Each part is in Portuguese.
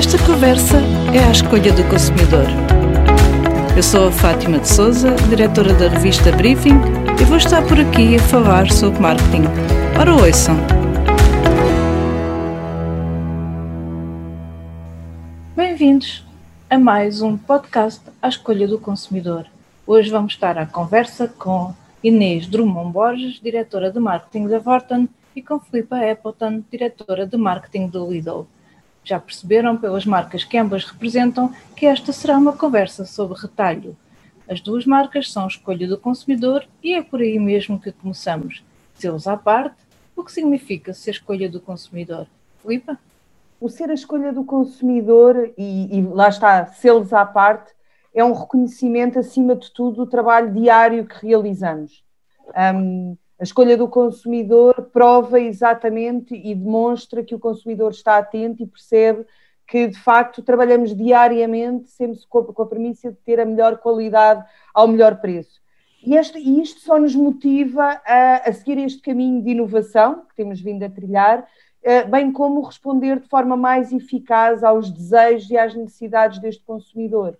Esta conversa é a escolha do consumidor. Eu sou a Fátima de Souza, diretora da revista Briefing, e vou estar por aqui a falar sobre marketing. Ora, ouçam! Bem-vindos a mais um podcast à escolha do consumidor. Hoje vamos estar à conversa com Inês Drummond Borges, diretora de marketing da Vorten, e com Filipa Appleton, diretora de marketing do Lidl. Já perceberam pelas marcas que ambas representam que esta será uma conversa sobre retalho. As duas marcas são escolha do consumidor e é por aí mesmo que começamos. Selos à parte, o que significa ser escolha do consumidor? Filipa? O ser a escolha do consumidor, e, e lá está, selos à parte, é um reconhecimento, acima de tudo, do trabalho diário que realizamos. Um, a escolha do consumidor prova exatamente e demonstra que o consumidor está atento e percebe que, de facto, trabalhamos diariamente sempre com a premissa de ter a melhor qualidade ao melhor preço. E, e isto só nos motiva a, a, seguir este caminho de inovação que temos vindo a trilhar, eh, bem como responder de forma mais eficaz aos desejos e às necessidades deste consumidor.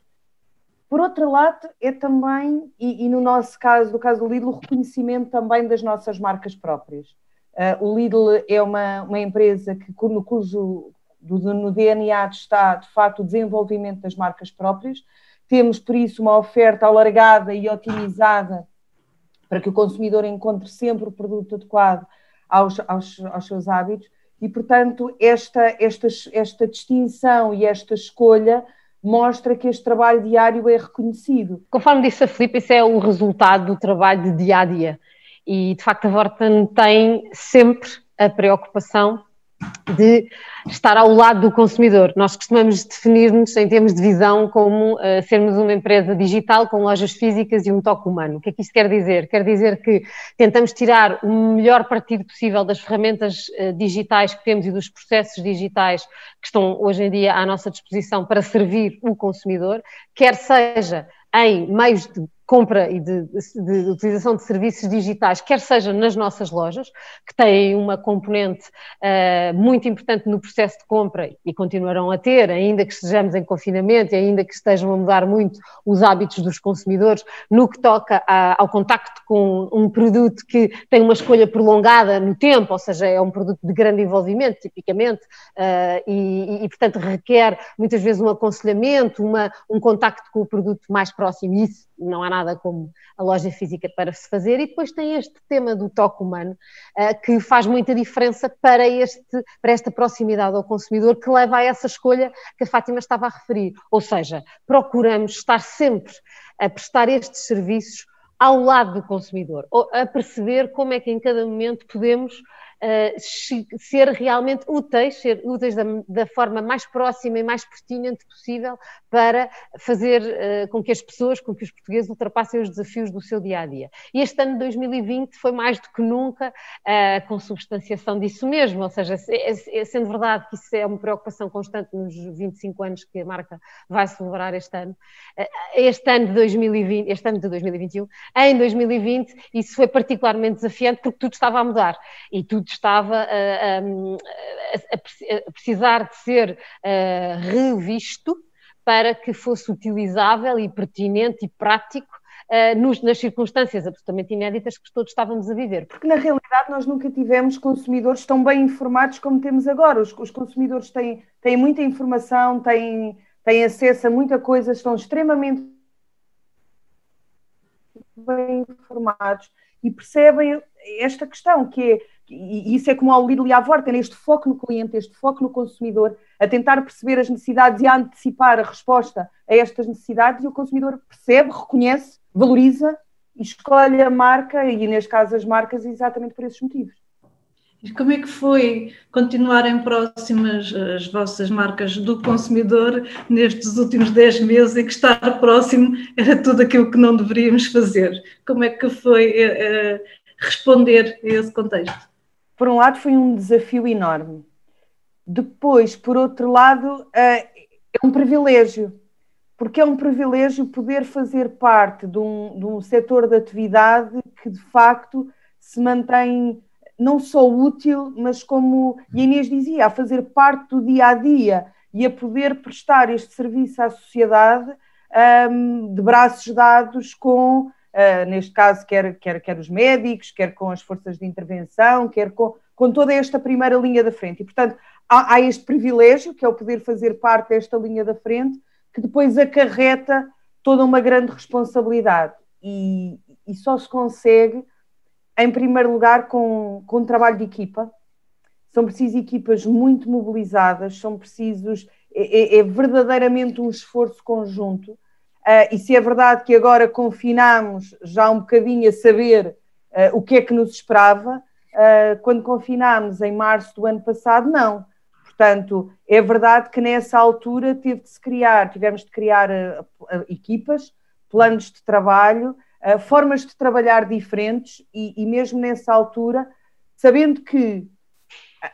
Por outro lado, é também, e, e, no nosso caso, no caso do Lidl, o reconhecimento também das nossas marcas próprias. Uh, o Lidl é uma, uma empresa que, no cujo do, no DNA está, de facto, o desenvolvimento das marcas próprias. Temos, por isso, uma oferta alargada e otimizada para que o consumidor encontre sempre o produto adequado aos, aos, aos seus hábitos e, portanto, esta, esta, esta distinção e esta escolha mostra que este trabalho diário é reconhecido. Conforme disse a Filipe, isso é o resultado do trabalho de dia a dia. E de facto a Vorten tem sempre a preocupação de estar ao lado do consumidor. Nós costumamos definir-nos em termos de visão como uh, sermos uma empresa digital com lojas físicas e um toque humano. O que é que isto quer dizer? Quer dizer que tentamos tirar o melhor partido possível das ferramentas uh, digitais que temos e dos processos digitais que estão hoje em dia à nossa disposição para servir o consumidor, quer seja em meios de compra e de, de, utilização de serviços digitais, quer seja nas nossas lojas, que têm uma componente uh, muito importante no processo de compra e continuarão a ter, ainda que estejamos em confinamento e ainda que estejam a mudar muito os hábitos dos consumidores, no que toca a, ao contacto com um produto que tem uma escolha prolongada no tempo, ou seja, é um produto de grande envolvimento, tipicamente, uh, e, e, portanto, requer muitas vezes um aconselhamento, uma, um contacto com o produto mais próximo, e isso não há nada como a loja física para se fazer, e depois tem este tema do toque humano, uh, que faz muita diferença para, este, para esta proximidade ao consumidor, que leva a essa escolha que a Fátima estava a referir. Ou seja, procuramos estar sempre a prestar estes serviços ao lado do consumidor, a perceber como é que em cada momento podemos uh, ser realmente úteis, ser úteis da, da, forma mais próxima e mais pertinente possível para fazer uh, com que as pessoas, com que os portugueses ultrapassem os desafios do seu dia a dia. E este ano de 2020 foi mais do que nunca a consubstanciação disso mesmo, ou seja, sendo verdade que isso é uma preocupação constante nos 25 anos que a marca vai celebrar este ano, este ano de 2020, este ano de 2021, em 2020 isso foi particularmente desafiante porque tudo estava a mudar e tudo estava a, a, a precisar de ser revisto para que fosse utilizável e pertinente e prático nos, nas circunstâncias absolutamente inéditas que todos estávamos a viver. Porque na realidade nós nunca tivemos consumidores tão bem informados como temos agora. Os, os consumidores têm, têm muita informação, têm, têm acesso a muita coisa, estão extremamente bem informados e percebem esta questão, que é e isso é como ao Lidl e à Vorten, este foco no cliente, este foco no consumidor, a tentar perceber as necessidades e a antecipar a resposta a estas necessidades, e o consumidor percebe, reconhece, valoriza e escolhe a marca, e neste caso as marcas, exatamente por esses motivos. E como é que foi continuarem próximas as vossas marcas do consumidor nestes últimos 10 meses em que estar próximo era tudo aquilo que não deveríamos fazer? Como é que foi é, responder a esse contexto? Por um lado, foi um desafio enorme. Depois, por outro lado, eh, é um privilégio, porque é um privilégio poder fazer parte de um, de um setor de atividade que, de facto, se mantém não só útil, mas como a Inês dizia, a fazer parte do dia a dia. e a poder prestar este serviço à sociedade um, de braços dados com, uh, neste caso, quer, quer, quer os médicos, quer com as forças de intervenção, quer com, com toda esta primeira linha da frente. E, portanto, há, há este privilégio, que é o poder fazer parte desta linha da frente, que depois acarreta toda uma grande responsabilidade. E, e só se consegue, em primeiro lugar, com, com um trabalho de equipa. São precisas equipas muito mobilizadas, são precisos. É, é, é verdadeiramente um esforço conjunto. Uh, e se é verdade que agora confinamos já um bocadinho a saber uh, o que é que nos esperava, uh, quando confinámos em março do ano passado, não. Portanto, é verdade que nessa altura teve de se criar, tivemos de criar equipas, planos de trabalho, formas de trabalhar diferentes e, e mesmo nessa altura, sabendo que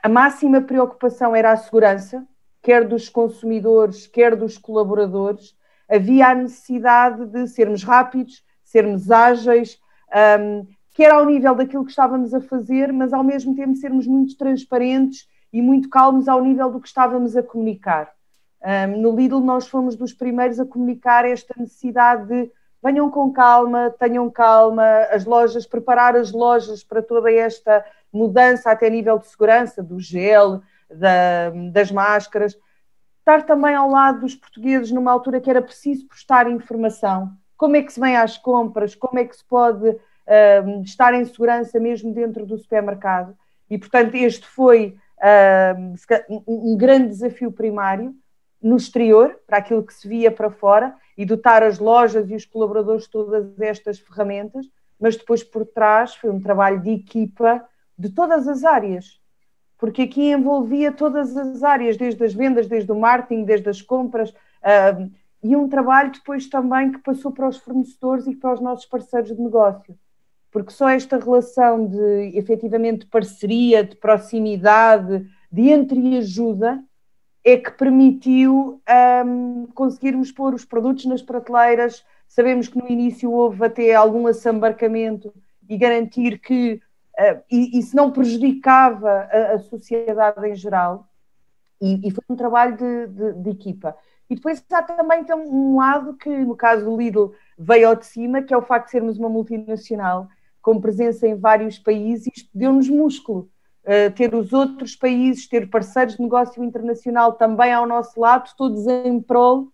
a máxima preocupação era a segurança, quer dos consumidores, quer dos colaboradores, havia a necessidade de sermos rápidos, sermos ágeis, um, quer ao nível daquilo que estávamos a fazer, mas ao mesmo tempo sermos muito transparentes e muito calmos ao nível do que estávamos a comunicar. Um, no Lidl, nós fomos dos primeiros a comunicar esta necessidade de venham com calma, tenham calma, as lojas, preparar as lojas para toda esta mudança até nível de segurança, do gel, da, das máscaras, estar também ao lado dos portugueses numa altura que era preciso prestar informação. Como é que se vem às compras? Como é que se pode uh, estar em segurança mesmo dentro do supermercado? E, portanto, este foi uh, um grande desafio primário no exterior, para aquilo que se via para fora, e dotar as lojas e os colaboradores de todas estas ferramentas, mas depois por trás foi um trabalho de equipa de todas as áreas porque aqui envolvia todas as áreas, desde as vendas, desde o marketing, desde as compras, uh, e um trabalho depois também que passou para os fornecedores e para os nossos parceiros de negócio. Porque só esta relação de efetivamente parceria, de proximidade, de entreajuda, é que permitiu um, conseguirmos pôr os produtos nas prateleiras. Sabemos que no início houve até algum assambarcamento e garantir que uh, e, isso não prejudicava a, a sociedade em geral, e, e, foi um trabalho de, de, de, equipa. E depois há também tem um lado que, no caso do Lidl, veio ao de cima, que é o facto de sermos uma multinacional com presença em vários países, deu-nos músculo. Uh, ter os outros países, ter parceiros de negócio internacional também ao nosso lado, todos em prol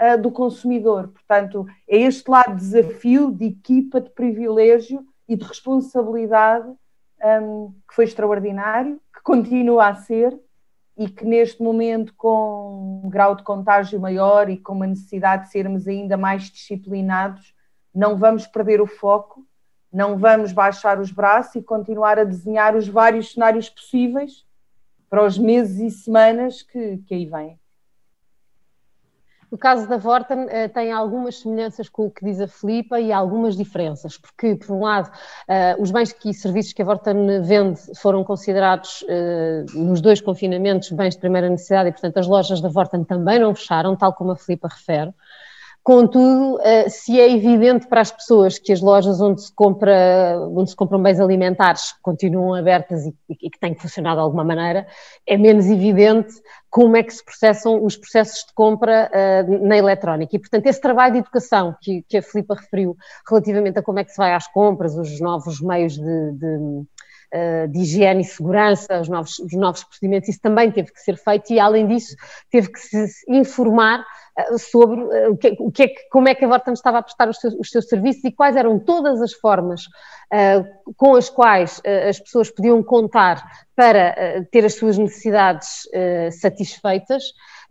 uh, do consumidor. Portanto, é este lado de desafio, de equipa, de privilégio e de responsabilidade um, que foi extraordinário, que continua a ser e que neste momento, com um grau de contágio maior e com uma necessidade de sermos ainda mais disciplinados, não vamos perder o foco, não vamos baixar os braços e continuar a desenhar os vários cenários possíveis para os meses e semanas que, que aí vêm. O caso da Vorten uh, tem algumas semelhanças com o que diz a Filipa e algumas diferenças, porque, por um lado, uh, os bens e serviços que a Vorten vende foram considerados uh, nos dois confinamentos bens de primeira necessidade e, portanto, as lojas da Vorten também não fecharam, tal como a Filipa refere. Contudo, se é evidente para as pessoas que as lojas onde se, compra, onde se compram bens alimentares continuam abertas e, que têm que funcionar de alguma maneira, é menos evidente como é que se processam os processos de compra uh, na eletrónica. E, portanto, esse trabalho de educação que, que, a Filipa referiu relativamente a como é que se vai às compras, os novos meios de, de, uh, de higiene e segurança, os novos, os novos procedimentos, isso também teve que ser feito e, além disso, teve que se informar sobre o que, o que é, como é que a Vorten estava a prestar os seus, os seus serviços e quais eram todas as formas uh, com as quais uh, as pessoas podiam contar para uh, ter as suas necessidades satisfeitas,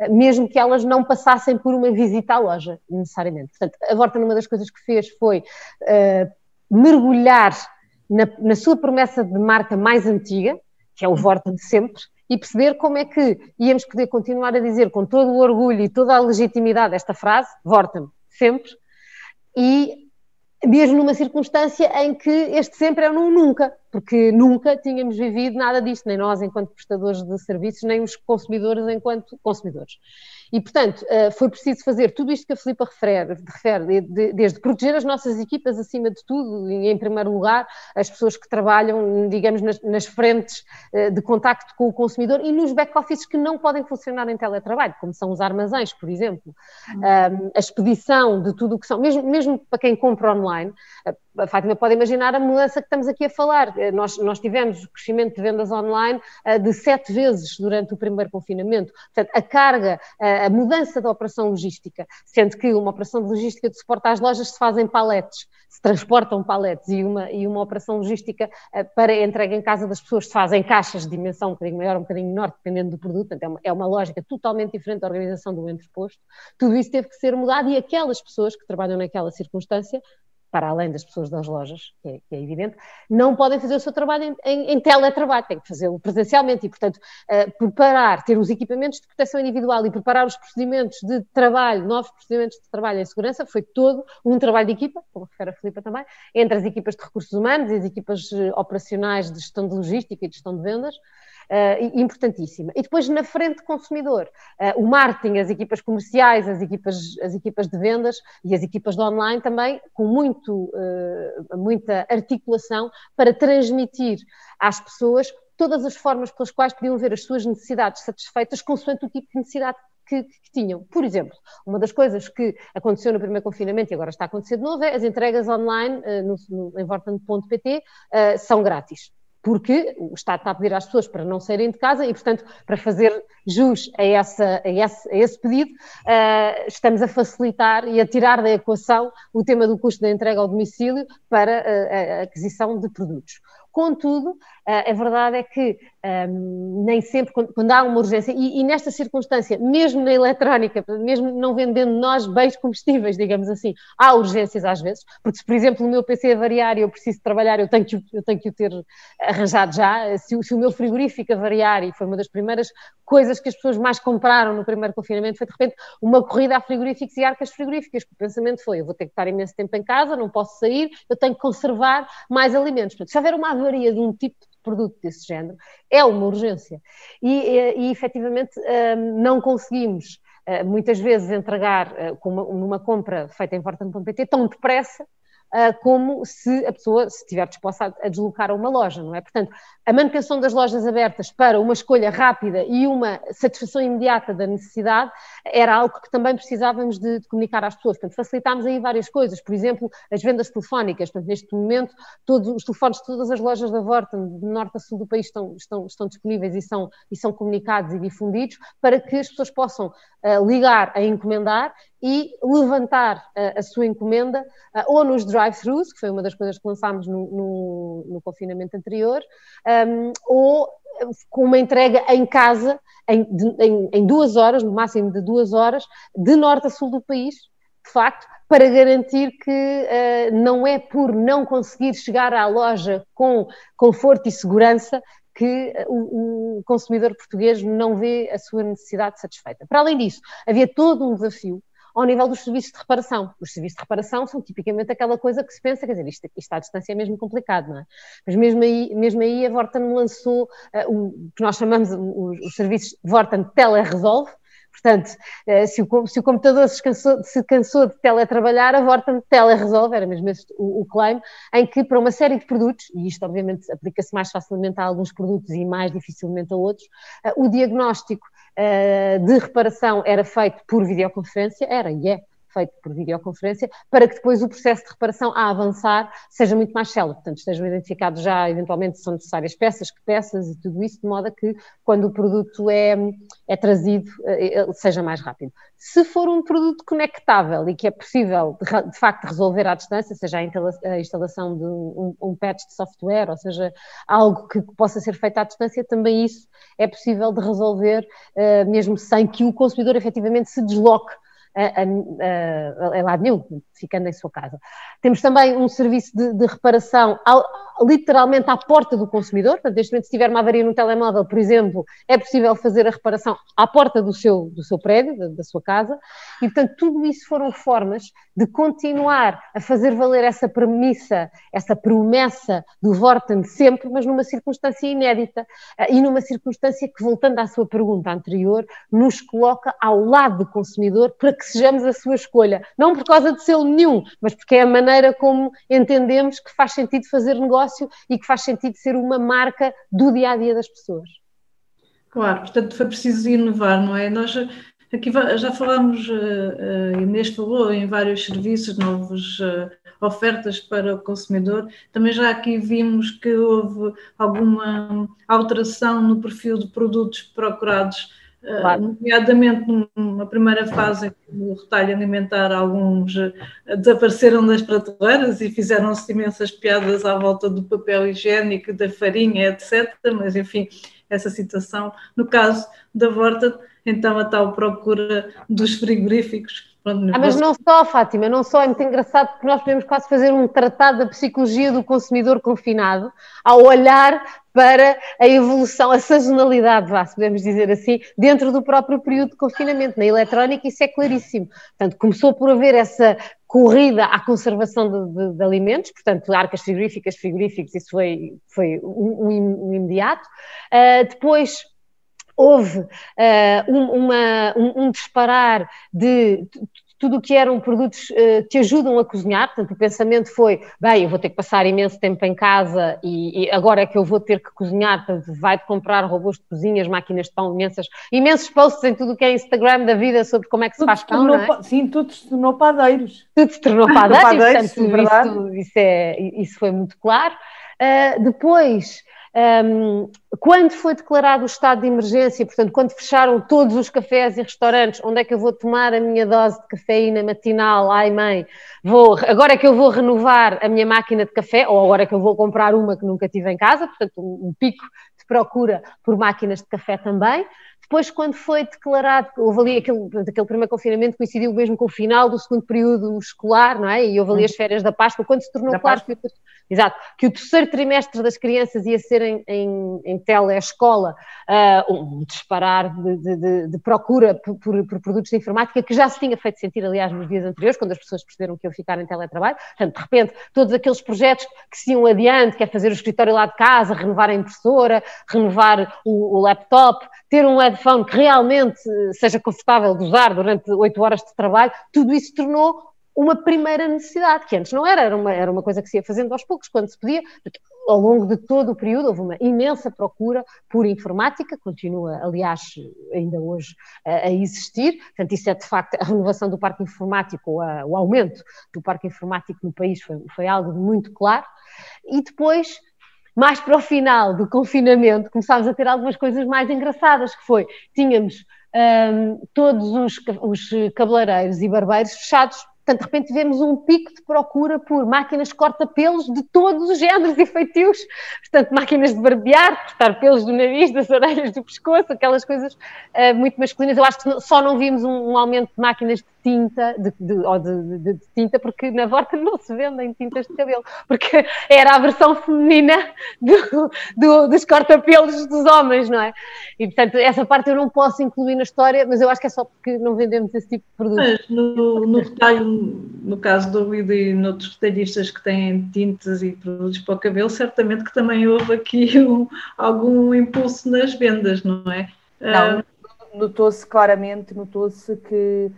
mesmo que elas não passassem por uma visita à loja, necessariamente. Portanto, a Vorta, uma das coisas que fez foi mergulhar na, na, sua promessa de marca mais antiga, que é o Vorta de sempre, e perceber como é que íamos poder continuar a dizer com todo o orgulho e toda a legitimidade esta frase, Vorta sempre, e mesmo numa circunstância em que este sempre é um nunca. Porque nunca tínhamos vivido nada disto, nem nós enquanto prestadores de serviços, nem os consumidores enquanto consumidores. E, portanto, eh, foi preciso fazer tudo isto que a Filipa refere, refere desde proteger as nossas equipas acima de tudo, e em primeiro lugar, as pessoas que trabalham, digamos, nas, nas frentes eh, de contacto com o consumidor e nos back-offices que não podem funcionar em teletrabalho, como são os armazéns, por exemplo, uhum. a expedição de tudo o que são, mesmo, mesmo para quem compra online, a Fátima pode imaginar a mudança que estamos aqui a falar. Eh, nós, nós tivemos o crescimento de vendas online uh, de sete vezes durante o primeiro confinamento. Portanto, a carga, uh, a mudança da operação logística, sendo que uma operação de logística de suporte às lojas se faz em paletes, se transportam paletes e uma, e uma operação logística para entrega em casa das pessoas se faz em caixas de dimensão um bocadinho maior, um bocadinho menor, dependendo do produto. Portanto, é uma, é uma lógica totalmente diferente da organização do entreposto. Tudo isso teve que ser mudado e aquelas pessoas que trabalham naquela circunstância para além das pessoas das lojas, que é, que é evidente, não podem fazer o seu trabalho em, em, em teletrabalho, têm que fazê-lo presencialmente e, portanto, uh, preparar, ter os equipamentos de proteção individual e preparar os procedimentos de trabalho, novos procedimentos de trabalho em segurança, foi todo um trabalho de equipa, como refere a Filipa também, entre as equipas de recursos humanos e as equipas eh, operacionais de gestão de logística e de gestão de vendas, uh, importantíssima. E depois na frente consumidor, uh, o marketing, as equipas comerciais, as equipas, as equipas de vendas e as equipas de online também, com muito, uh, muita articulação para transmitir às pessoas todas as formas pelas quais podiam ver as suas necessidades satisfeitas consoante o tipo de necessidade que, que, tinham. Por exemplo, uma das coisas que aconteceu no primeiro confinamento e agora está a acontecer de novo é as entregas online uh, no, no, em vorten.pt uh, são grátis porque o Estado está a pedir às pessoas para não saírem de casa e, portanto, para fazer jus a, essa, a, esse, a esse, pedido, uh, estamos a facilitar e a tirar da equação o tema do custo da entrega ao domicílio para a, a aquisição de produtos. Contudo, a verdade é que um, nem sempre, quando, quando, há uma urgência, e, e, nesta circunstância, mesmo na eletrónica, mesmo não vendendo nós bens combustíveis, digamos assim, há urgências às vezes, porque se, por exemplo, o meu PC é variar e eu preciso trabalhar, eu tenho que, eu tenho que o ter arranjado já. Se, se o meu frigorífico variar, e foi uma das primeiras coisas que as pessoas mais compraram no primeiro confinamento, foi de repente uma corrida a frigoríficos e arcas frigoríficas, que o pensamento foi: eu vou ter que estar imenso tempo em casa, não posso sair, eu tenho que conservar mais alimentos. Portanto, se houver uma avaria de um tipo produto desse género, é uma urgência. E, e, e efetivamente hum, não conseguimos hum, muitas vezes entregar hum, numa compra feita em Vorten.pt tão depressa como se a pessoa se estiver disposta a, deslocar a uma loja, não é? Portanto, a manutenção das lojas abertas para uma escolha rápida e uma satisfação imediata da necessidade era algo que também precisávamos de, de comunicar às pessoas. Portanto, facilitámos aí várias coisas, por exemplo, as vendas telefónicas. Portanto, neste momento, todos os telefones de todas as lojas da Vorten, de norte a sul do país, estão, estão, estão disponíveis e são, e são comunicados e difundidos para que as pessoas possam uh, ligar a encomendar e levantar a, a sua encomenda uh, ou nos drive-thrus, que foi uma das coisas que lançámos no, no, no confinamento anterior, um, ou com uma entrega em casa em, em, em, duas horas, no máximo de duas horas, de norte a sul do país, de facto, para garantir que uh, não é por não conseguir chegar à loja com conforto e segurança que o, o, consumidor português não vê a sua necessidade satisfeita. Para além disso, havia todo um desafio ao nível dos serviços de reparação. Os serviços de reparação são tipicamente aquela coisa que se pensa, quer dizer, isto, isto à distância é mesmo complicado, não é? Mas mesmo aí, mesmo aí a Vorten lançou uh, o que nós chamamos os, os serviços Vorten Teleresolve, Portanto, eh, se o, se o computador se cansou, se cansou, de teletrabalhar, a Vorten teleresolve, era mesmo esse o, o, claim, em que para uma série de produtos, e isto obviamente aplica-se mais facilmente a alguns produtos e mais dificilmente a outros, uh, o diagnóstico de reparação era feito por videoconferência, era e é feito por videoconferência, para que depois o processo de reparação a avançar seja muito mais célebre, portanto estejam identificados já eventualmente se são necessárias peças, que peças e tudo isso, de modo a que quando o produto é, é trazido eh, seja mais rápido. Se for um produto conectável e que é possível de, facto resolver à distância, seja a instalação de um, um patch de software, ou seja, algo que possa ser feito à distância, também isso é possível de resolver, uh, mesmo sem que o consumidor efetivamente se desloque a, a, a, lado nenhum, ficando em sua casa. Temos também um serviço de, de reparação ao, literalmente à porta do consumidor, portanto, neste momento, se tiver uma avaria no telemóvel, por exemplo, é possível fazer a reparação à porta do seu, do seu prédio, da, da sua casa, e portanto, tudo isso foram formas de continuar a fazer valer essa premissa, essa promessa do Vorten sempre, mas numa circunstância inédita eh, e numa circunstância que, voltando à sua pergunta anterior, nos coloca ao lado do consumidor para que sejamos a sua escolha, não por causa de selo nenhum, mas porque é a maneira como entendemos que faz sentido fazer negócio e que faz sentido ser uma marca do dia a dia das pessoas. Claro, portanto foi preciso inovar, não é? Nós aqui já falámos, eh, eh, Inês falou em vários serviços, novas eh, ofertas para o consumidor. Também já aqui vimos que houve alguma alteração no perfil de produtos procurados Claro. Uh, nomeadamente numa primeira fase no retalho alimentar, alguns uh, desapareceram das prateleiras e fizeram-se imensas piadas à volta do papel higiênico, da farinha, etc. Mas, enfim, essa situação. No caso da Vorta, então a tal procura dos frigoríficos ah, mas não só, Fátima, não só, é muito engraçado porque nós podemos quase fazer um tratado da psicologia do consumidor confinado ao olhar para a evolução, a sazonalidade, vá, se podemos dizer assim, dentro do próprio período de confinamento. Na eletrónica isso é claríssimo. Portanto, começou por haver essa corrida à conservação de, de, de alimentos, portanto, arcas frigoríficas, frigoríficos, isso foi, foi um, um, um imediato. Uh, depois houve uh, um, uma, um, um, disparar de tudo o que eram produtos uh, que ajudam a cozinhar, portanto o pensamento foi, bem, eu vou ter que passar imenso tempo em casa e, e agora é que eu vou ter que cozinhar, portanto vai-te comprar robôs de cozinhas, máquinas de pão, imensas, imensos posts em tudo o que é Instagram da vida sobre como é que se tudo faz pão, tornou, é? Sim, tudo se tornou padeiros. Tudo se tornou padeiros, padeiros portanto, isso, isso, é, isso foi muito claro. Uh, depois um, quando foi declarado o estado de emergência, portanto, quando fecharam todos os cafés e restaurantes, onde é que eu vou tomar a minha dose de cafeína matinal? Ai, mãe, vou, agora é que eu vou renovar a minha máquina de café, ou agora é que eu vou comprar uma que nunca tive em casa, portanto, um, um pico de procura por máquinas de café também. Depois, quando foi declarado, houve ali aquele, aquele primeiro confinamento coincidiu mesmo com o final do segundo período escolar, não é? E houve ali as férias da Páscoa, quando se tornou da claro que o, exato, que o terceiro trimestre das crianças ia ser em, em, em teleescola, uh, um disparar de, de, de procura por, por, por, produtos de informática que já se tinha feito sentir, aliás, nos dias anteriores, quando as pessoas perceberam que iam ficar em teletrabalho. Portanto, de repente, todos aqueles projetos que se iam adiante, que é fazer o escritório lá de casa, renovar a impressora, renovar o, o laptop, ter um headphone que realmente seja confortável de usar durante oito horas de trabalho, tudo isso tornou uma primeira necessidade, que antes não era, era uma, era uma coisa que se ia fazendo aos poucos, quando se podia. Ao longo de todo o período houve uma imensa procura por informática, continua, aliás, ainda hoje a, a existir. Portanto, isso é de facto a renovação do parque informático, a, o aumento do parque informático no país foi, foi algo muito claro. E depois mais para o final do confinamento, começámos a ter algumas coisas mais engraçadas, que foi, tínhamos um, todos os, os cabeleireiros e barbeiros fechados Portanto, de repente vemos um pico de procura por máquinas corta-pelos de todos os géneros e feitios. Portanto, máquinas de barbear, cortar pelos do nariz, das orelhas, do pescoço, aquelas coisas uh, muito masculinas. Eu acho que só não vimos um, um aumento de máquinas de tinta, de, de, ou de, de, tinta, porque na Vorta não se vendem tintas de cabelo, porque era a versão feminina do, do, dos corta-pelos dos homens, não é? E portanto, essa parte eu não posso incluir na história, mas eu acho que é só porque não vendemos esse tipo de produto. Mas no, no retalho, no caso do Guido e noutros retalhistas que têm tintas e produtos para o cabelo, certamente que também houve aqui um, algum impulso nas vendas, não é? Não, notou-se claramente, notou-se que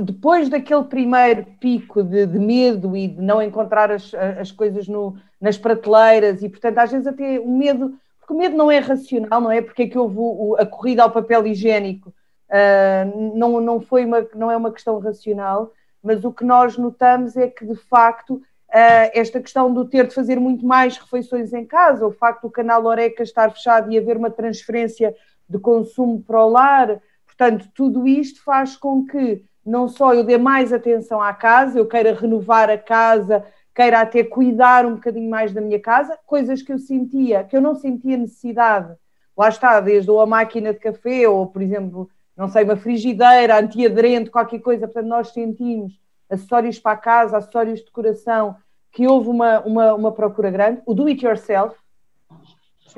depois daquele primeiro pico de, de, medo e de não encontrar as, as coisas no, nas prateleiras, e portanto, às vezes até o medo, porque o medo não é racional, não é? Porque é que houve a corrida ao papel higiênico, uh, não, não, foi uma, não é uma questão racional, mas o que nós notamos é que de facto uh, esta questão do ter de fazer muito mais refeições em casa, o facto do canal Oreca estar fechado e haver uma transferência de consumo para o lar, portanto, tudo isto faz com que não só eu dê mais atenção à casa, eu queira renovar a casa, queira até cuidar um bocadinho mais da minha casa, coisas que eu sentia, que eu não sentia necessidade. Lá está, desde ou a máquina de café, ou por exemplo, não sei, uma frigideira antiaderente, qualquer coisa, portanto, nós sentimos acessórios para a casa, acessórios de decoração, que houve uma, uma, uma procura grande. O do it yourself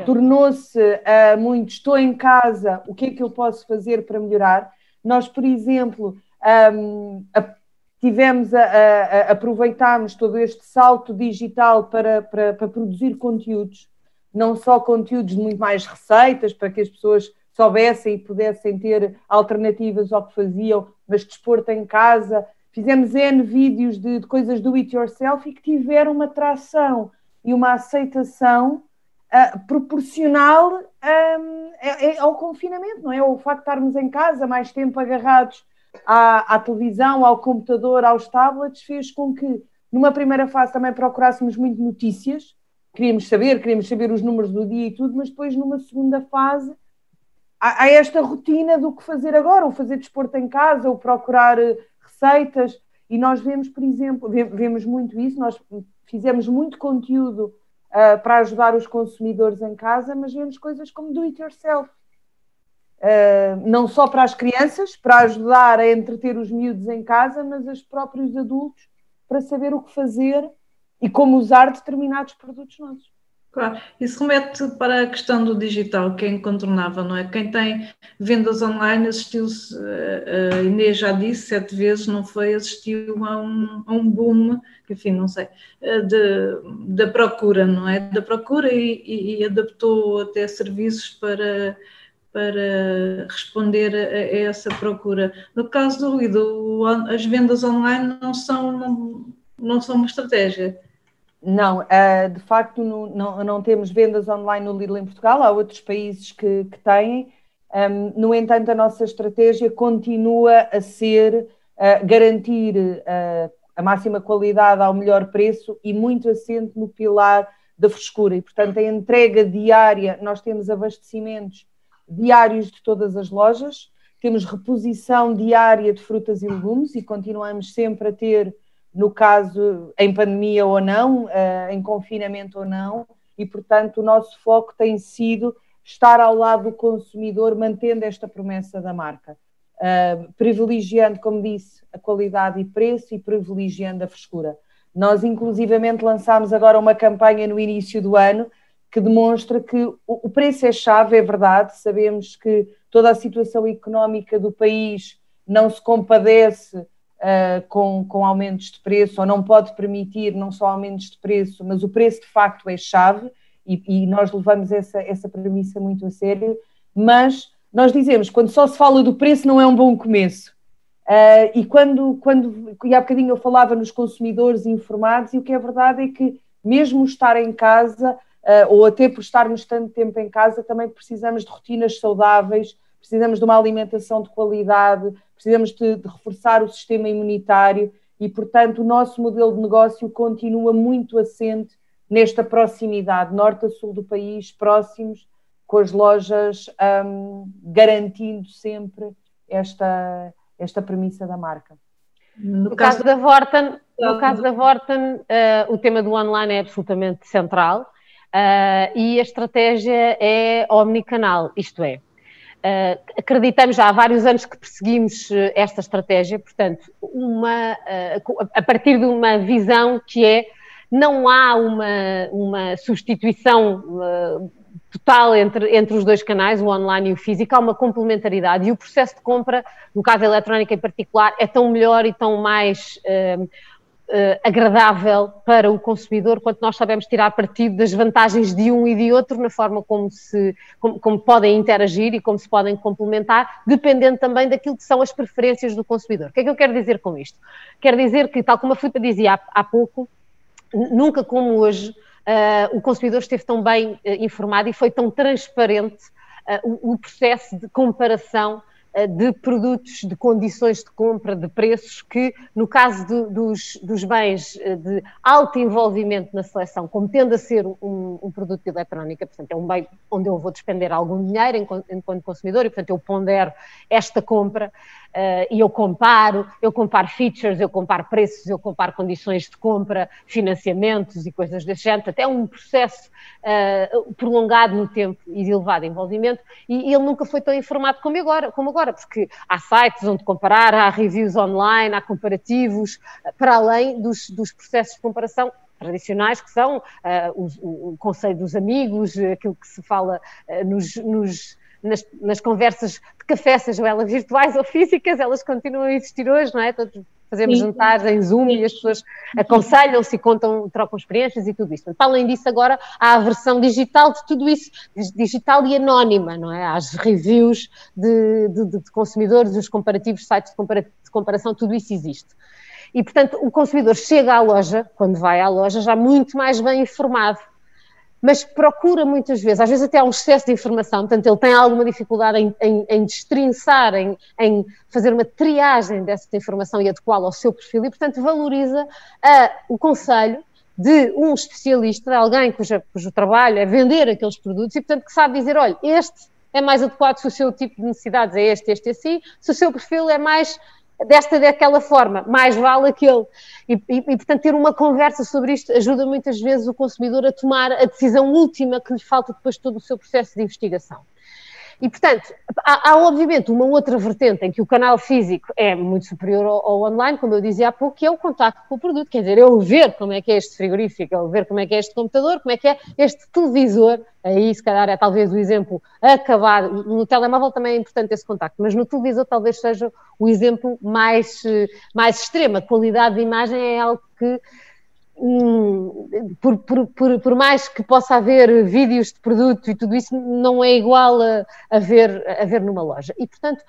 tornou-se uh, muito, estou em casa, o que é que eu posso fazer para melhorar? Nós, por exemplo, um, a, tivemos a, a, a, aproveitámos todo este salto digital para, para, para produzir conteúdos, não só conteúdos de muito mais receitas, para que as pessoas soubessem e pudessem ter alternativas ao que faziam, mas desporto em casa. Fizemos N vídeos de, de coisas do it yourself e que tiveram uma atração e uma aceitação uh, proporcional um, é, é ao confinamento, não é? O facto de estarmos em casa mais tempo agarrados à, à, televisão, ao computador, aos tablets, fez com que, numa primeira fase, também procurássemos muito notícias. Queríamos saber, queríamos saber os números do dia e tudo, mas depois, numa segunda fase, há, esta rotina do que fazer agora, ou fazer desporto em casa, ou procurar eh, receitas. E nós vemos, por exemplo, vemos muito isso, nós fizemos muito conteúdo uh, para ajudar os consumidores em casa, mas vemos coisas como do it yourself. Uh, não só para as crianças, para ajudar a entreter os miúdos em casa, mas os próprios adultos para saber o que fazer e como usar determinados produtos nossos. Claro, isso remete para a questão do digital, que é incontornável, não é? Quem tem vendas online assistiu-se, eh, a Inês já disse sete vezes, não foi, assistiu a um, a um boom, enfim, não sei, eh, de, da procura, não é? Da procura e, e adaptou até serviços para, para responder a, a, essa procura. No caso do Lido, as vendas online não são, não, não são uma estratégia. Não, uh, de facto no, não, não temos vendas online no Lidl em Portugal, há outros países que, que têm. Um, no entanto, a nossa estratégia continua a ser uh, garantir uh, a máxima qualidade ao melhor preço e muito assente no pilar da frescura. E, portanto, a entrega diária, nós temos abastecimentos diários de todas as lojas, temos reposição diária de frutas e legumes e continuamos sempre a ter no caso em pandemia ou não, uh, em confinamento ou não, e portanto o nosso foco tem sido estar ao lado do consumidor, mantendo esta promessa da marca, uh, privilegiando, como disse, a qualidade e preço e privilegiando a frescura. Nós, inclusivamente, lançámos agora uma campanha no início do ano que demonstra que o preço é chave, é verdade, sabemos que toda a situação económica do país não se compadece uh, com, com aumentos de preço, ou não pode permitir não só aumentos de preço, mas o preço de facto é chave, e, e nós levamos essa, essa premissa muito a sério, mas nós dizemos, quando só se fala do preço não é um bom começo. Uh, e quando, quando, e há bocadinho eu falava nos consumidores informados, e o que é verdade é que mesmo estar em casa, uh, ou até por estarmos tanto tempo em casa, também precisamos de rotinas saudáveis, precisamos de uma alimentação de qualidade, precisamos de, de reforçar o sistema imunitário e, portanto, o nosso modelo de negócio continua muito assente nesta proximidade, norte a sul do país, próximos, com as lojas, um, garantindo sempre esta, esta premissa da marca. No, no caso, caso, da Vorten, no caso da Vorten uh, o tema do online é absolutamente central uh, e a estratégia é omnicanal, isto é, Uh, acreditamos já há vários anos que perseguimos uh, esta estratégia, portanto, uma, uh, a partir de uma visão que é não há uma, uma substituição total entre, entre os dois canais, o online e o físico, há uma complementaridade. E o processo de compra, no caso eletrónico em particular, é tão melhor e tão mais uh, agradável para o consumidor quanto nós sabemos tirar partido das vantagens de um e de outro na forma como, se, como, como, podem interagir e como se podem complementar, dependendo também daquilo que são as preferências do consumidor. O que é que eu quero dizer com isto? Quero dizer que, tal como a Filipe dizia há, há pouco, nunca como hoje uh, o consumidor esteve tão bem uh, informado e foi tão transparente o, o processo de comparação eh, de produtos, de condições de compra, de preços, que no caso de, dos, dos, bens eh, de alto envolvimento na seleção, como tende a ser um, um, produto de eletrónica, portanto é um bem onde eu vou despender algum dinheiro enquanto consumidor e portanto eu pondero esta compra uh, e eu comparo, eu comparo features, eu comparo preços, eu comparo condições de compra, financiamentos e coisas desse género, até um processo uh, prolongado no tempo e de elevado envolvimento e ele nunca foi tão informado como agora, como agora porque há sites onde comparar, há reviews online, há comparativos, para além dos, dos processos de comparação tradicionais, que são uh, o, conselho dos amigos, aquilo que se fala uh, nos, nos nas, nas, conversas de café, sejam elas virtuais ou físicas, elas continuam a existir hoje, não é? Todos fazemos Sim. jantares em Zoom Sim. e as pessoas aconselham-se e contam, trocam experiências e tudo isso. Para além disso, agora há a versão digital de tudo isso, digital e anónima, não é? Há as reviews de, de, de consumidores, os comparativos, sites de, compara de comparação, tudo isso existe. E, portanto, o consumidor chega à loja, quando vai à loja, já muito mais bem informado mas procura muitas vezes, às vezes até há um excesso de informação, portanto ele tem alguma dificuldade em, em, em destrinçar, em, em, fazer uma triagem dessa informação e adequá-la ao seu perfil e, portanto, valoriza a, o conselho de um especialista, de alguém cuja, cujo trabalho é vender aqueles produtos e, portanto, que sabe dizer, olha, este é mais adequado se o seu tipo de necessidades é este, este, assim, se o seu perfil é mais desta daquela forma, mais vale aquele. E, e, e, portanto, ter uma conversa sobre isto ajuda muitas vezes o consumidor a tomar a decisão última que lhe falta depois de todo o seu processo de investigação. E, portanto, há, há, obviamente uma outra vertente em que o canal físico é muito superior ao, ao, online, como eu dizia há pouco, que é o contacto com o produto. Quer dizer, eu ver como é que é este frigorífico, eu ver como é que é este computador, como é que é este televisor. Aí, se calhar, é talvez o exemplo acabado. No telemóvel também é importante esse contacto, mas no televisor talvez seja o exemplo mais, mais extremo. A qualidade de imagem é algo que por, por, por, por, mais que possa haver vídeos de produto e tudo isso, não é igual a, a, ver, a ver numa loja. E, portanto,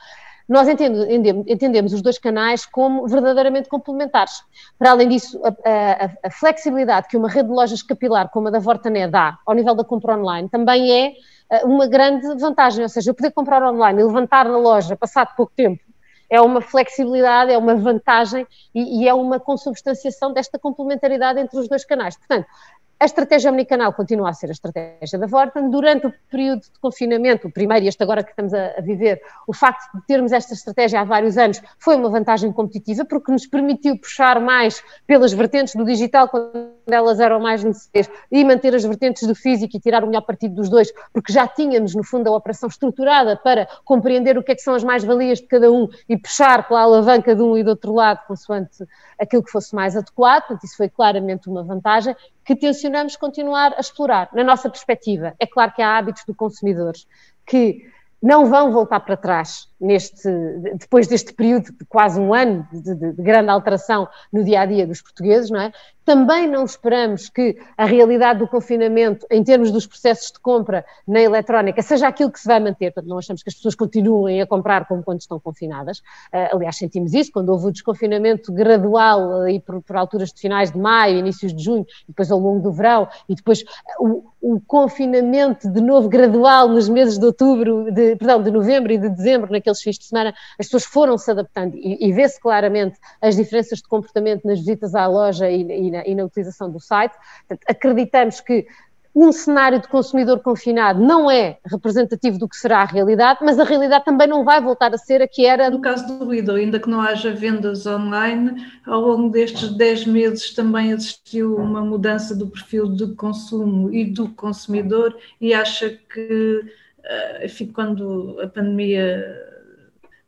nós entendemos, entendemos, os dois canais como verdadeiramente complementares. Para além disso, a, a, a, flexibilidade que uma rede de lojas capilar como a da Vortané dá ao nível da compra online também é eh, uma grande vantagem, ou seja, eu poder comprar online e levantar na loja passado pouco tempo é uma flexibilidade, é uma vantagem e, e, é uma consubstanciação desta complementaridade entre os dois canais. Portanto, a estratégia omnicanal continua a ser a estratégia da Vorten. Durante o período de confinamento, o primeiro e este agora que estamos a, viver, o facto de termos esta estratégia há vários anos foi uma vantagem competitiva porque nos permitiu puxar mais pelas vertentes do digital quando elas eram mais necessárias e manter as vertentes do físico e tirar o melhor partido dos dois, porque já tínhamos, no fundo, a operação estruturada para compreender o que é que são as mais-valias de cada um e puxar pela alavanca de um e do outro lado, consoante aquilo que fosse mais adequado. Portanto, isso foi claramente uma vantagem que tencionamos continuar a explorar. Na nossa perspectiva, é claro que há hábitos do consumidor que não vão voltar para trás neste, depois deste período de quase um ano de, de, de, grande alteração no dia a dia dos portugueses, não é? Também não esperamos que a realidade do confinamento, em termos dos processos de compra na eletrónica, seja aquilo que se vai manter. Portanto, não achamos que as pessoas continuem a comprar como quando estão confinadas. Uh, aliás, sentimos isso quando houve o desconfinamento gradual aí por, por, alturas de finais de maio, inícios de junho, e depois ao longo do verão, e depois o, o confinamento de novo gradual nos meses de outubro, de, perdão, de novembro e de dezembro, naquele aqueles fins de semana, as pessoas foram se adaptando e, e vê-se claramente as diferenças de comportamento nas visitas à loja e, e, na, e na, utilização do site. Portanto, acreditamos que um cenário de consumidor confinado não é representativo do que será a realidade, mas a realidade também não vai voltar a ser a que era. No caso do Lidl, ainda que não haja vendas online, ao longo destes 10 meses também existiu uma mudança do perfil de consumo e do consumidor, e acha que, eh, enfim, quando a pandemia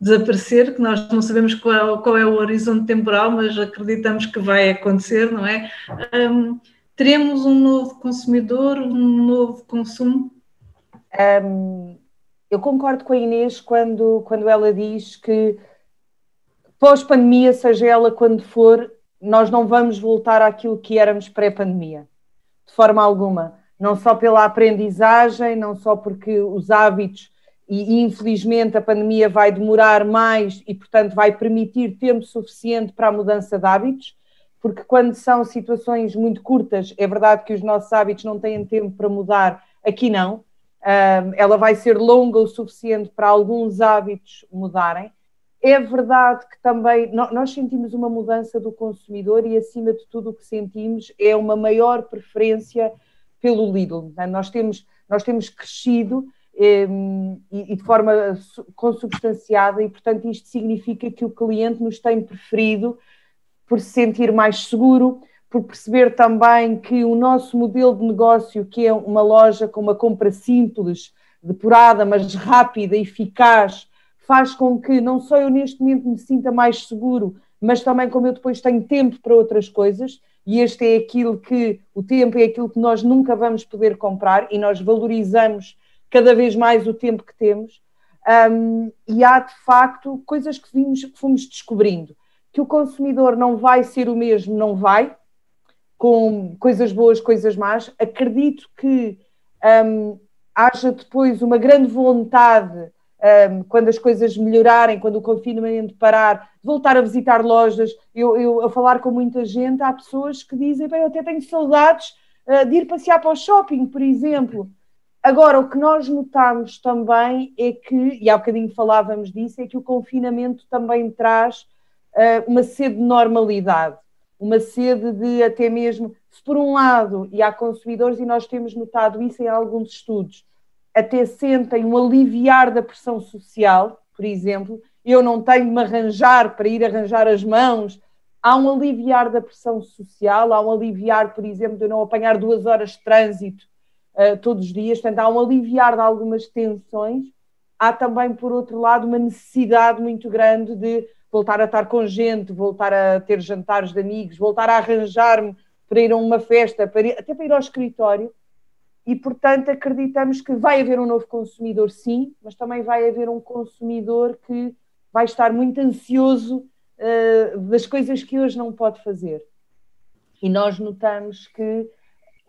desaparecer, que nós não sabemos qual, qual, é o horizonte temporal, mas acreditamos que vai acontecer, não é? Um, teremos um novo consumidor, um novo consumo? Um, eu concordo com a Inês quando, quando ela diz que pós-pandemia, seja ela quando for, nós não vamos voltar àquilo que éramos pré-pandemia, de forma alguma. Não só pela aprendizagem, não só porque os hábitos e infelizmente a pandemia vai demorar mais e, portanto, vai permitir tempo suficiente para a mudança de hábitos, porque quando são situações muito curtas, é verdade que os nossos hábitos não têm tempo para mudar, aqui não. ela vai ser longa o suficiente para alguns hábitos mudarem. É verdade que também nós sentimos uma mudança do consumidor e, acima de tudo, o que sentimos é uma maior preferência pelo Lidl. Nós temos, nós temos crescido e, de forma consubstanciada, e portanto isto significa que o cliente nos tem preferido por se sentir mais seguro, por perceber também que o nosso modelo de negócio, que é uma loja com uma compra simples, depurada, mas rápida, eficaz, faz com que não só eu neste momento me sinta mais seguro, mas também como eu depois tenho tempo para outras coisas, e este é aquilo que o tempo é aquilo que nós nunca vamos poder comprar e nós valorizamos cada vez mais o tempo que temos. Um, e há de facto coisas que, vimos, que fomos descobrindo. Que o consumidor não vai ser o mesmo, não vai, com coisas boas, coisas más. Acredito que um, haja depois uma grande vontade, um, quando as coisas melhorarem, quando o confinamento parar, de voltar a visitar lojas. Eu, eu a falar com muita gente, há pessoas que dizem: bem, eu até tenho saudades uh, de ir passear para o shopping, por exemplo. Agora, o que nós notamos também é que, e há bocadinho falávamos disso, é que o confinamento também traz uh, uma sede de normalidade, uma sede de até mesmo, se por um lado, e há consumidores, e nós temos notado isso em alguns estudos, até sentem um aliviar da pressão social, por exemplo, eu não tenho de me arranjar para ir arranjar as mãos, há um aliviar da pressão social, há um aliviar, por exemplo, de eu não apanhar duas horas de trânsito uh, todos os dias, portanto, há um aliviar de algumas tensões, há também, por outro lado, uma necessidade muito grande de voltar a estar com gente, voltar a ter jantares de amigos, voltar a arranjar-me para ir a uma festa, para ir, até para ir ao escritório. E, portanto, acreditamos que vai haver um novo consumidor, sim, mas também vai haver um consumidor que vai estar muito ansioso uh, das coisas que hoje não pode fazer. E nós notamos que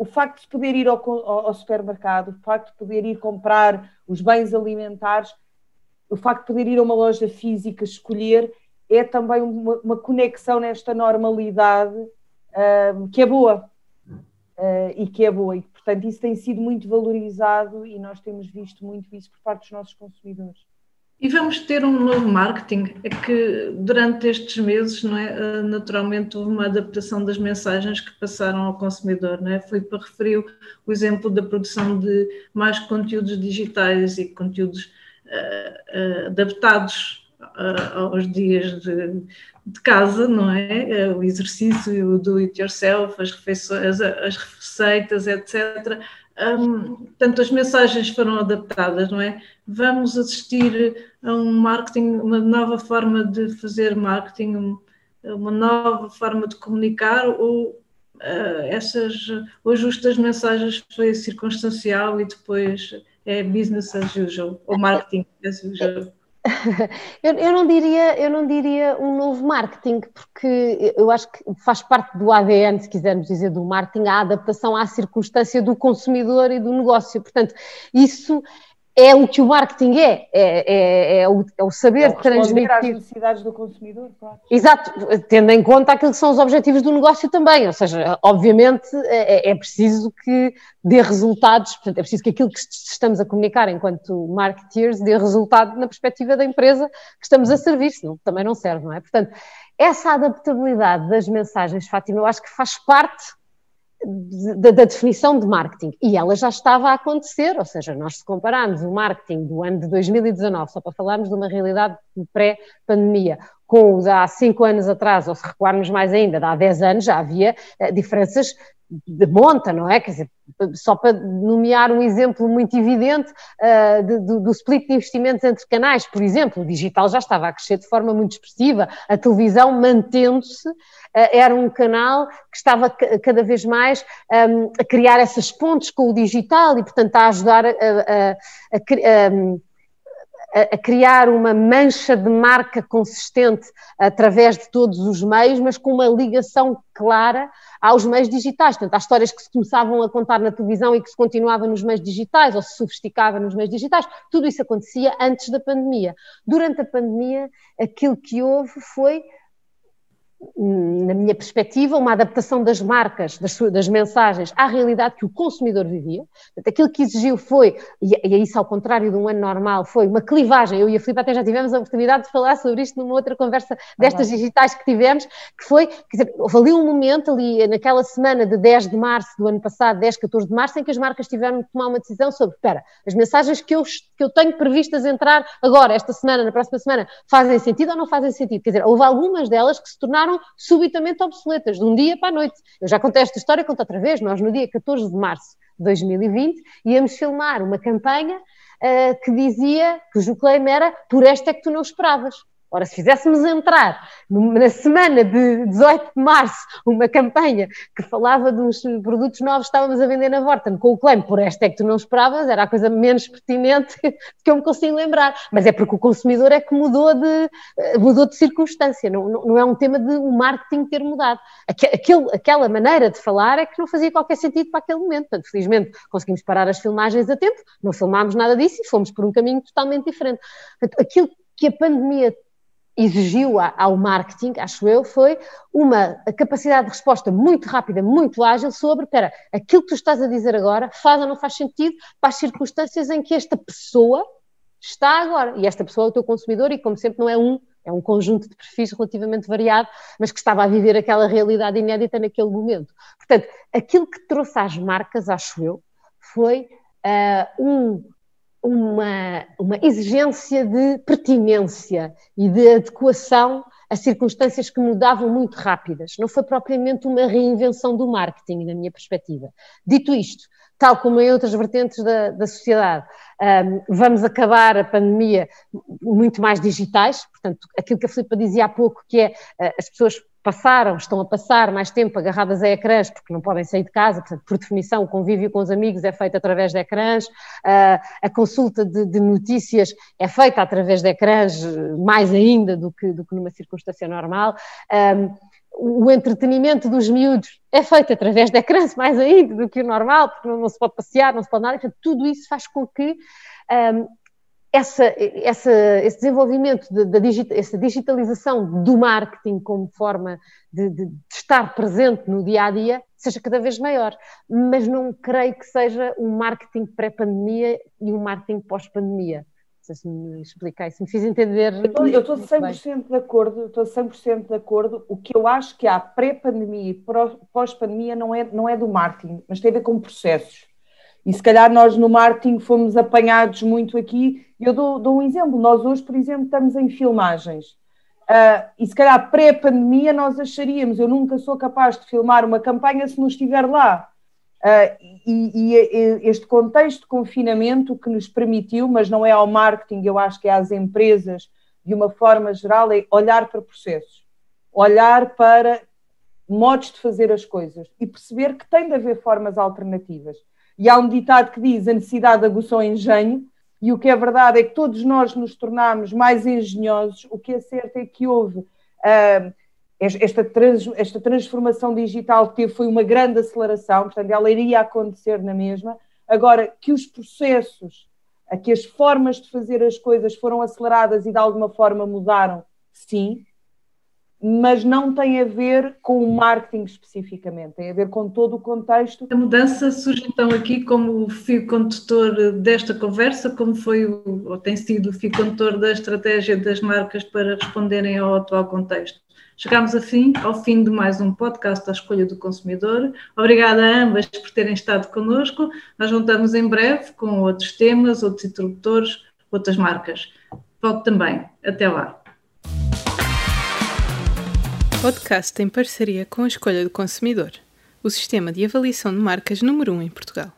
o facto de poder ir ao, ao, supermercado, o facto de poder ir comprar os bens alimentares, o facto de poder ir a uma loja física escolher, é também uma, uma conexão nesta normalidade uh, que é boa. Uh, e que é boa. E, portanto, isso tem sido muito valorizado e nós temos visto muito isso por parte dos nossos consumidores. E vamos ter um novo marketing. É que durante estes meses, não é, eh, naturalmente, houve uma adaptação das mensagens que passaram ao consumidor. Não é? Foi para referir o exemplo da produção de mais conteúdos digitais e conteúdos uh, uh, adaptados uh, aos dias de, de, casa, não é? O exercício, o do it yourself, as, refeições, as receitas, etc um, portanto, as mensagens foram adaptadas, não é? Vamos assistir a um marketing, uma nova forma de fazer marketing, uma nova forma de comunicar, ou uh, essas, o ajuste das mensagens foi circunstancial e depois é business as usual, ou marketing as usual? eu, eu, não diria, eu não diria um novo marketing, porque eu acho que faz parte do ADN, se quisermos dizer, do marketing, a adaptação à circunstância do consumidor e do negócio. Portanto, isso é o que o marketing é, é, é, é, o, é o, saber é transmitir. às necessidades do consumidor, claro. Exato, tendo em conta aquilo que são os objetivos do negócio também, ou seja, obviamente é, é preciso que dê resultados, portanto, é preciso que aquilo que estamos a comunicar enquanto marketeers dê resultado na perspectiva da empresa que estamos a servir, senão também não serve, não é? Portanto, essa adaptabilidade das mensagens, Fátima, eu acho que faz parte da, da, definição de marketing. E ela já estava a acontecer, ou seja, nós se compararmos o marketing do ano de 2019, só para falarmos de uma realidade pré-pandemia, com o de há cinco anos atrás, ou se recuarmos mais ainda, de há 10 anos, já havia uh, diferenças de monta, não é? Quer dizer, só para nomear um exemplo muito evidente uh, de, do, do, split de investimentos entre canais, por exemplo, o digital já estava a crescer de forma muito expressiva, a televisão mantendo-se, uh, era um canal que estava cada vez mais um, a criar essas pontes com o digital e, portanto, a ajudar a, a, a, a a, criar uma mancha de marca consistente através de todos os meios, mas com uma ligação clara aos meios digitais. Portanto, há histórias que se começavam a contar na televisão e que se continuava nos meios digitais ou se sofisticava nos meios digitais. Tudo isso acontecia antes da pandemia. Durante a pandemia, aquilo que houve foi na minha perspectiva, uma adaptação das marcas, das, das, mensagens à realidade que o consumidor vivia. Portanto, aquilo que exigiu foi, e, e isso ao contrário de um ano normal, foi uma clivagem. Eu e a Filipe até já tivemos a oportunidade de falar sobre isto numa outra conversa destas ah, digitais que tivemos, que foi, quer dizer, houve ali um momento, ali naquela semana de 10 de março do ano passado, 10, 14 de março, em que as marcas tiveram que tomar uma decisão sobre, espera, as mensagens que eu, que eu tenho previstas entrar agora, esta semana, na próxima semana, fazem sentido ou não fazem sentido? Quer dizer, houve algumas delas que se tornaram subitamente obsoletas, de um dia para a noite. Eu já contei esta história, conto outra vez, nós no dia 14 de março de 2020 íamos filmar uma campanha uh, que dizia, cujo claim era, por esta é que tu não esperavas. Ora, se fizéssemos entrar na semana de 18 de março uma campanha que falava dos produtos novos que estávamos a vender na Vorten com o claim por esta é que tu não esperavas, era a coisa menos pertinente que eu me consigo lembrar. Mas é porque o consumidor é que mudou de, eh, mudou de circunstância, não, não é um tema de o marketing ter mudado. Aquele, aquela maneira de falar é que não fazia qualquer sentido para aquele momento. Portanto, felizmente conseguimos parar as filmagens a tempo, não filmámos nada disso e fomos por um caminho totalmente diferente. Portanto, aquilo que a pandemia exigiu ao marketing, acho eu, foi uma capacidade de resposta muito rápida, muito ágil sobre, espera, aquilo que tu estás a dizer agora faz ou não faz sentido para as circunstâncias em que esta pessoa está agora. E esta pessoa é o teu consumidor e, como sempre, não é um, é um conjunto de perfis relativamente variado, mas que estava a viver aquela realidade inédita naquele momento. Portanto, aquilo que trouxe às marcas, acho eu, foi uh, um uma, uma exigência de pertinência e de adequação a circunstâncias que mudavam muito rápidas. Não foi propriamente uma reinvenção do marketing, na minha perspectiva. Dito isto, tal como em outras vertentes da, da sociedade, um, vamos acabar a pandemia muito mais digitais, portanto, aquilo que a Filipa dizia há pouco, que é uh, as pessoas passaram, estão a passar mais tempo agarradas a ecrãs porque não podem sair de casa, portanto, por definição, o convívio com os amigos é feito através de ecrãs, uh, a consulta de, de, notícias é feita através de ecrãs, mais ainda do que, do que numa circunstância normal. O entretenimento dos miúdos é feito através de ecrãs mais ainda do que o normal, porque não, se pode passear, não se pode nada, portanto, tudo isso faz com que essa, essa, esse desenvolvimento, de, de digita, essa digitalização do marketing como forma de, de, de, estar presente no dia a dia seja cada vez maior. Mas não creio que seja um marketing pré-pandemia e um marketing pós-pandemia. Não sei se me expliquei, se me fiz entender. Eu estou 100% de acordo, estou 100% de acordo. O que eu acho que há pré-pandemia e pós-pandemia não é, não é do marketing, mas tem a ver com processos. E se calhar nós no marketing fomos apanhados muito aqui eu dou, dou, um exemplo. Nós hoje, por exemplo, estamos em filmagens. Uh, e se calhar pré-pandemia nós acharíamos, eu nunca sou capaz de filmar uma campanha se não estiver lá. Uh, e, e, este contexto de confinamento que nos permitiu, mas não é ao marketing, eu acho que é às empresas, de uma forma geral, é olhar para processos, olhar para modos de fazer as coisas e perceber que tem de haver formas alternativas. E há um ditado que diz: a necessidade aguçou o engenho, e o que é verdade é que todos nós nos tornámos mais engenhosos. O que é certo é que houve uh, esta, trans, esta transformação digital que teve foi uma grande aceleração, portanto, ela iria acontecer na mesma. Agora, que os processos, que as formas de fazer as coisas foram aceleradas e de alguma forma mudaram, sim, mas não tem a ver com o marketing especificamente, tem a ver com todo o contexto. A mudança surge então aqui como fio condutor desta conversa, como foi ou tem sido o fio condutor da estratégia das marcas para responderem ao atual contexto. Chegamos fim, ao fim de mais um podcast da Escolha do Consumidor. Obrigada a ambas por terem estado connosco. Nós juntamos em breve com outros temas, outros interlocutores, outras marcas. Volto também. Até lá podcast em parceria com a Escolha do Consumidor, o sistema de avaliação de marcas número 1 um em Portugal.